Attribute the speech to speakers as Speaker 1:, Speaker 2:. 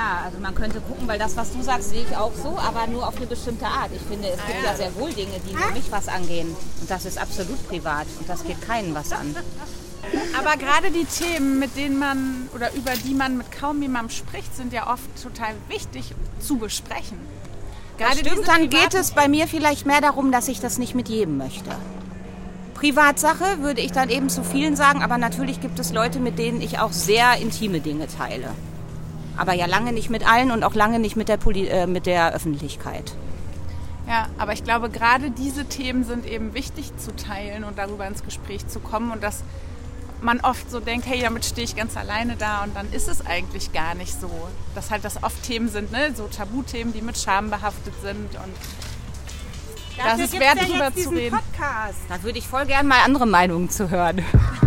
Speaker 1: Ja, also man könnte gucken, weil das, was du sagst, sehe ich auch so, aber nur auf eine bestimmte Art. Ich finde, es gibt ja sehr wohl Dinge, die nur mich was angehen. Und das ist absolut privat und das geht keinen was an.
Speaker 2: Aber gerade die Themen, mit denen man oder über die man mit kaum jemandem spricht, sind ja oft total wichtig zu besprechen. Gerade
Speaker 1: stimmt, dann geht es bei mir vielleicht mehr darum, dass ich das nicht mit jedem möchte. Privatsache würde ich dann eben zu vielen sagen, aber natürlich gibt es Leute, mit denen ich auch sehr intime Dinge teile. Aber ja lange nicht mit allen und auch lange nicht mit der, Poli äh, mit der Öffentlichkeit.
Speaker 2: Ja, aber ich glaube, gerade diese Themen sind eben wichtig zu teilen und darüber ins Gespräch zu kommen und dass man oft so denkt, hey, damit stehe ich ganz alleine da und dann ist es eigentlich gar nicht so. Dass halt das oft Themen sind, ne? so Tabuthemen, die mit Scham behaftet sind und das ist wert, drüber zu reden.
Speaker 1: Da würde ich voll gern mal andere Meinungen zu hören.